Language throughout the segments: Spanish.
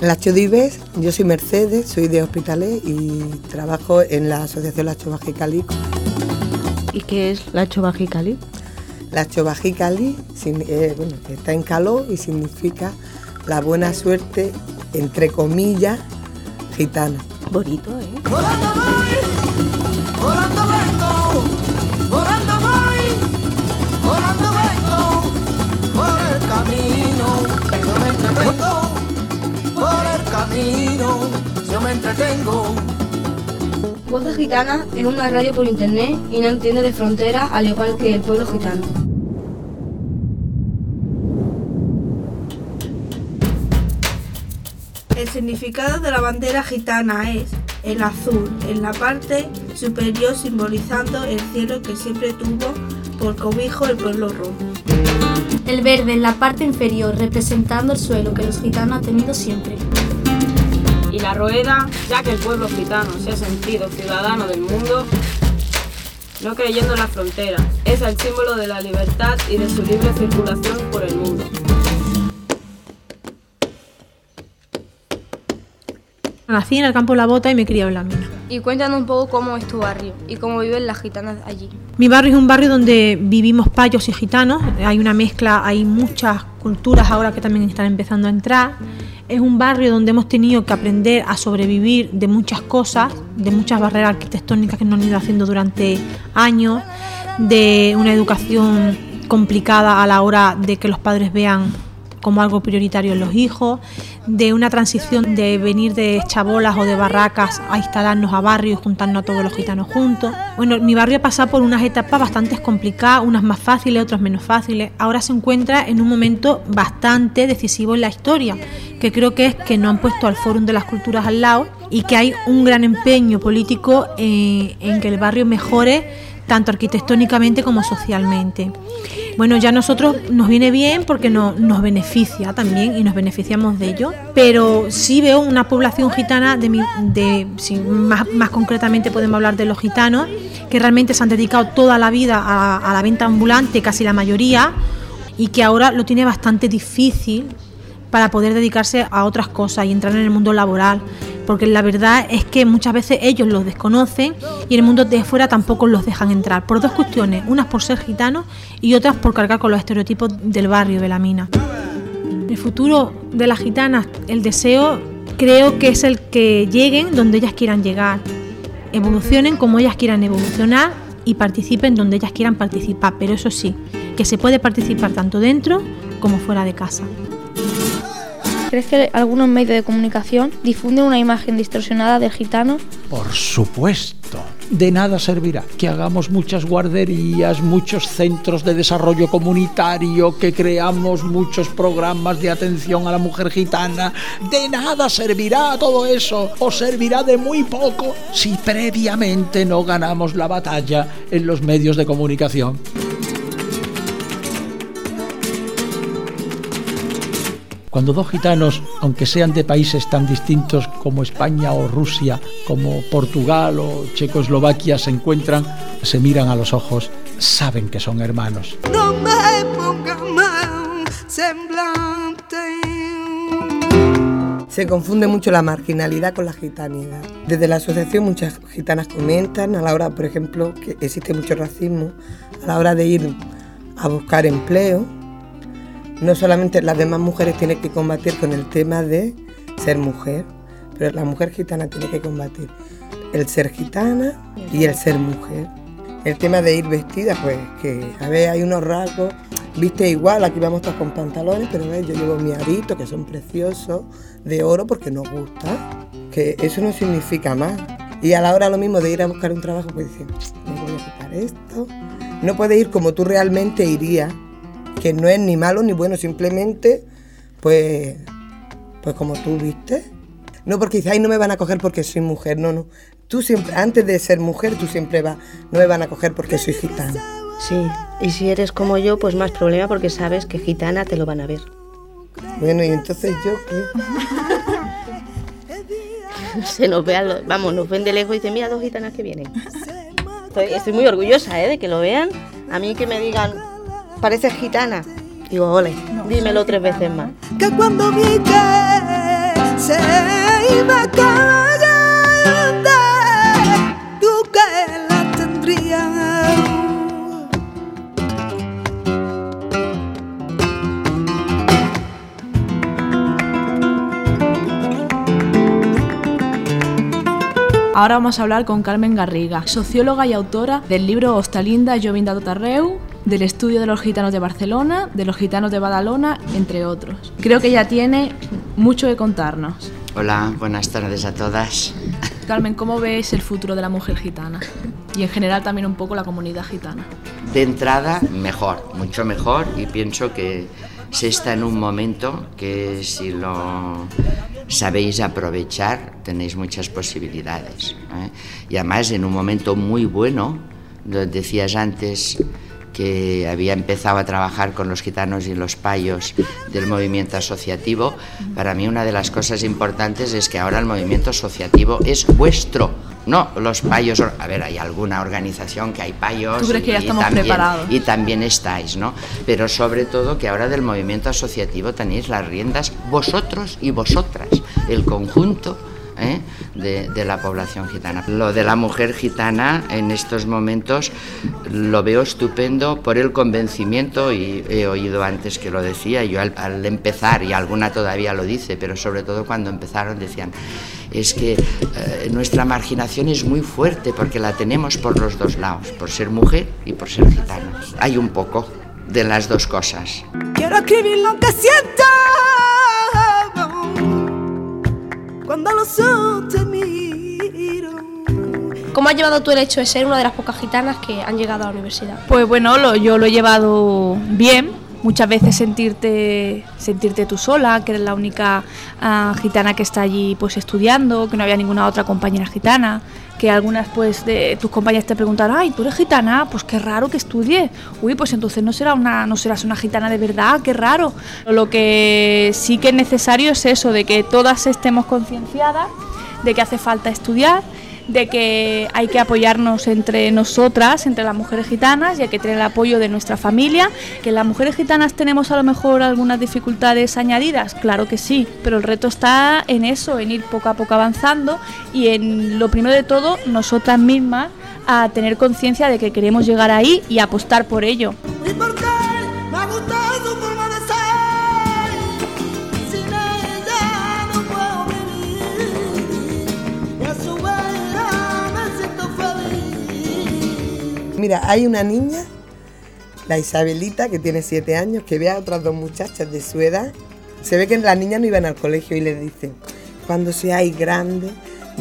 Lacho Dives, yo soy Mercedes, soy de Hospitalet y trabajo en la Asociación Lacho Bajicali. ¿Y qué es Lacho Bajicali? Lacho Bajicali eh, bueno, está en calor y significa la buena suerte, entre comillas, gitana. Bonito, ¿eh? yo me entretengo. Voces Gitana es una radio por internet y no entiende de frontera al igual que el pueblo gitano. El significado de la bandera gitana es el azul en la parte superior simbolizando el cielo que siempre tuvo por cobijo el pueblo rojo. El verde en la parte inferior representando el suelo que los gitanos han tenido siempre y la rueda, ya que el pueblo gitano se ha sentido ciudadano del mundo, no creyendo en la frontera, es el símbolo de la libertad y de su libre circulación por el mundo. Nací en el campo La Bota y me crié en la mina. Y cuéntanos un poco cómo es tu barrio y cómo viven las gitanas allí. Mi barrio es un barrio donde vivimos payos y gitanos. Hay una mezcla, hay muchas culturas ahora que también están empezando a entrar. Es un barrio donde hemos tenido que aprender a sobrevivir de muchas cosas, de muchas barreras arquitectónicas que nos han ido haciendo durante años, de una educación complicada a la hora de que los padres vean como algo prioritario en los hijos, de una transición de venir de chabolas o de barracas a instalarnos a barrios, juntarnos a todos los gitanos juntos. Bueno, mi barrio ha pasado por unas etapas bastante complicadas, unas más fáciles, otras menos fáciles. Ahora se encuentra en un momento bastante decisivo en la historia, que creo que es que no han puesto al Fórum de las Culturas al lado y que hay un gran empeño político en, en que el barrio mejore tanto arquitectónicamente como socialmente. Bueno, ya nosotros nos viene bien porque nos beneficia también y nos beneficiamos de ello, pero sí veo una población gitana, de, de más, más, concretamente podemos hablar de los gitanos, que realmente se han dedicado toda la vida a la venta ambulante, casi la mayoría, y que ahora lo tiene bastante difícil para poder dedicarse a otras cosas y entrar en el mundo laboral porque la verdad es que muchas veces ellos los desconocen y el mundo de fuera tampoco los dejan entrar, por dos cuestiones, unas por ser gitanos y otras por cargar con los estereotipos del barrio de la mina. El futuro de las gitanas, el deseo creo que es el que lleguen donde ellas quieran llegar, evolucionen como ellas quieran evolucionar y participen donde ellas quieran participar, pero eso sí, que se puede participar tanto dentro como fuera de casa. ¿Crees que algunos medios de comunicación difunden una imagen distorsionada del gitano? Por supuesto. De nada servirá que hagamos muchas guarderías, muchos centros de desarrollo comunitario, que creamos muchos programas de atención a la mujer gitana. De nada servirá todo eso, o servirá de muy poco si previamente no ganamos la batalla en los medios de comunicación. Cuando dos gitanos, aunque sean de países tan distintos como España o Rusia, como Portugal o Checoslovaquia, se encuentran, se miran a los ojos, saben que son hermanos. Se confunde mucho la marginalidad con la gitanidad. Desde la asociación muchas gitanas comentan a la hora, por ejemplo, que existe mucho racismo a la hora de ir a buscar empleo no solamente las demás mujeres tienen que combatir con el tema de ser mujer, pero la mujer gitana tiene que combatir el ser gitana y el ser mujer. El tema de ir vestida, pues que a ver, hay unos rasgos, viste igual, aquí vamos todos con pantalones, pero yo llevo mi arito, que son preciosos, de oro, porque nos gusta, que eso no significa más. Y a la hora lo mismo de ir a buscar un trabajo, pues dicen, me voy a quitar esto. No puedes ir como tú realmente irías que no es ni malo ni bueno, simplemente, pues, pues como tú viste. No porque dices, ay, no me van a coger porque soy mujer, no, no. Tú siempre, antes de ser mujer, tú siempre vas, no me van a coger porque soy gitana. Sí, y si eres como yo, pues más problema porque sabes que gitana te lo van a ver. Bueno, y entonces yo qué. Se nos ve, vamos, nos ven de lejos y dicen, mira dos gitanas que vienen. Estoy, estoy muy orgullosa ¿eh? de que lo vean. A mí que me digan, pareces gitana. Digo, ole, dímelo tres veces más. Que cuando vi que se iba a caer tú que la tendrías. Ahora vamos a hablar con Carmen Garriga, socióloga y autora del libro Hostalinda Jovinda Totarreu, del estudio de los gitanos de Barcelona, de los gitanos de Badalona, entre otros. Creo que ella tiene mucho que contarnos. Hola, buenas tardes a todas. Carmen, ¿cómo ves el futuro de la mujer gitana? Y en general también un poco la comunidad gitana. De entrada, mejor, mucho mejor y pienso que se está en un momento que si lo sabéis aprovechar tenéis muchas posibilidades. ¿eh? Y además en un momento muy bueno, lo decías antes que había empezado a trabajar con los gitanos y los payos del movimiento asociativo, para mí una de las cosas importantes es que ahora el movimiento asociativo es vuestro, no los payos. A ver, hay alguna organización que hay payos. ¿Tú crees que ya y estamos también, preparados? Y también estáis, ¿no? Pero sobre todo que ahora del movimiento asociativo tenéis las riendas vosotros y vosotras, el conjunto ¿eh? de, la población gitana. Lo de la mujer gitana en estos momentos lo veo estupendo por el convencimiento, y he oído antes que lo decía, yo al, al empezar, y alguna todavía lo dice, pero sobre todo cuando empezaron decían, es que eh, nuestra marginación es muy fuerte porque la tenemos por los dos lados, por ser mujer y por ser gitana. Hay un poco de las dos cosas. Quiero escribir lo que siento cuando los ojos te miro. ¿Cómo has llevado tú el hecho de ser una de las pocas gitanas que han llegado a la universidad? Pues bueno, lo- yo lo he llevado bien. Muchas veces sentirte, sentirte tú sola, que eres la única ah, gitana que está allí pues estudiando, que no había ninguna otra compañera gitana, que algunas pues de tus compañeras te preguntan, ay, tú eres gitana, pues qué raro que estudie. Uy, pues entonces no será una, no serás una gitana de verdad, qué raro. Lo que sí que es necesario es eso, de que todas estemos concienciadas de que hace falta estudiar, de que hay que apoyarnos entre nosotras, entre las mujeres gitanas, y hay que tener el apoyo de nuestra familia. Que las mujeres gitanas tenemos a lo mejor algunas dificultades añadidas, claro que sí, pero el reto está en eso, en ir poco a poco avanzando y en lo primero de todo, nosotras mismas a tener conciencia de que queremos llegar ahí y apostar por ello. Mira, hay una niña, la Isabelita, que tiene siete años, que ve a otras dos muchachas de su edad. Se ve que las niñas no iban al colegio y le dicen, cuando seáis grandes,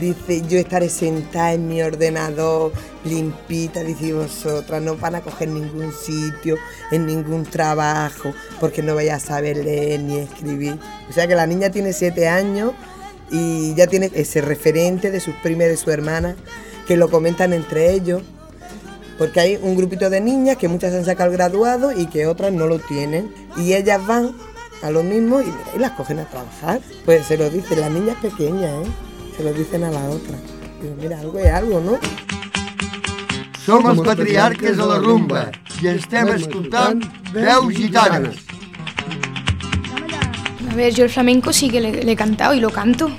dice, yo estaré sentada en mi ordenador, limpita, dice, "y vosotras no van a coger ningún sitio, en ningún trabajo, porque no vais a saber leer ni escribir. O sea que la niña tiene siete años y ya tiene ese referente de sus primas y de su hermana, que lo comentan entre ellos. Porque hay un grupito de niñas que muchas han sacado el graduado y que otras no lo tienen. Y ellas van a lo mismo y, mira, y las cogen a trabajar. Pues se lo dicen las niñas pequeñas, ¿eh? Se lo dicen a la otra. Digo, mira, algo es algo, ¿no? Som els patriarques de la rumba i estem escoltant veus gitanes. A ver, yo el flamenco sí que le, le he cantado y lo canto.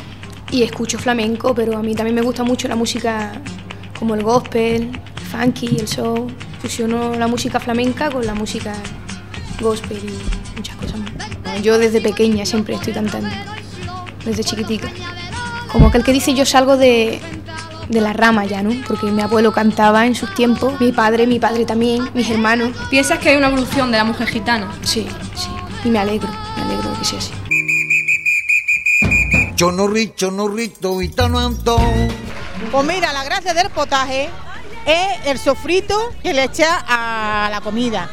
Y escucho flamenco, pero a mí también me gusta mucho la música como el gospel, el funky, el soul. Fusiono la música flamenca con la música gospel y muchas cosas más. Yo desde pequeña siempre estoy cantando, desde chiquitica. Como aquel que dice yo salgo de, de la rama ya, ¿no? Porque mi abuelo cantaba en sus tiempos, mi padre, mi padre también, mis hermanos. ¿Piensas que hay una evolución de la mujer gitana? Sí, sí. Y me alegro, me alegro de que sea así. Chonorrito, chonorrito, gitano Antón. Pues mira, la gracia del potaje es el sofrito que le echa a la comida.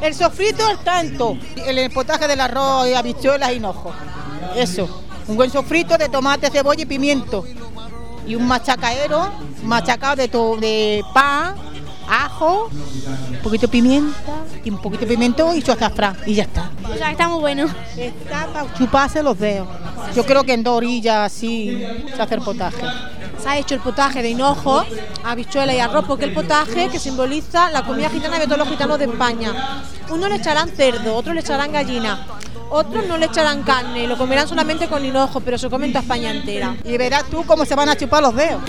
El sofrito es tanto, el potaje del arroz, y habichuelas y hinojo. Eso, un buen sofrito de tomate, cebolla y pimiento. Y un machacaero, machacado de, to- de pan, ajo, un poquito de pimienta, y un poquito de pimiento y su azafrán. Y ya está. O sea, está muy bueno. Está para chuparse los dedos. Yo creo que en dos orillas así se hace el potaje. Ha hecho el potaje de hinojo, habichuela y arroz, porque el potaje que simboliza la comida gitana de todos los gitanos de España. Unos le echarán cerdo, otros le echarán gallina, Otros no le echarán carne, lo comerán solamente con hinojo, pero se comen toda España entera. Y verás tú cómo se van a chupar los dedos.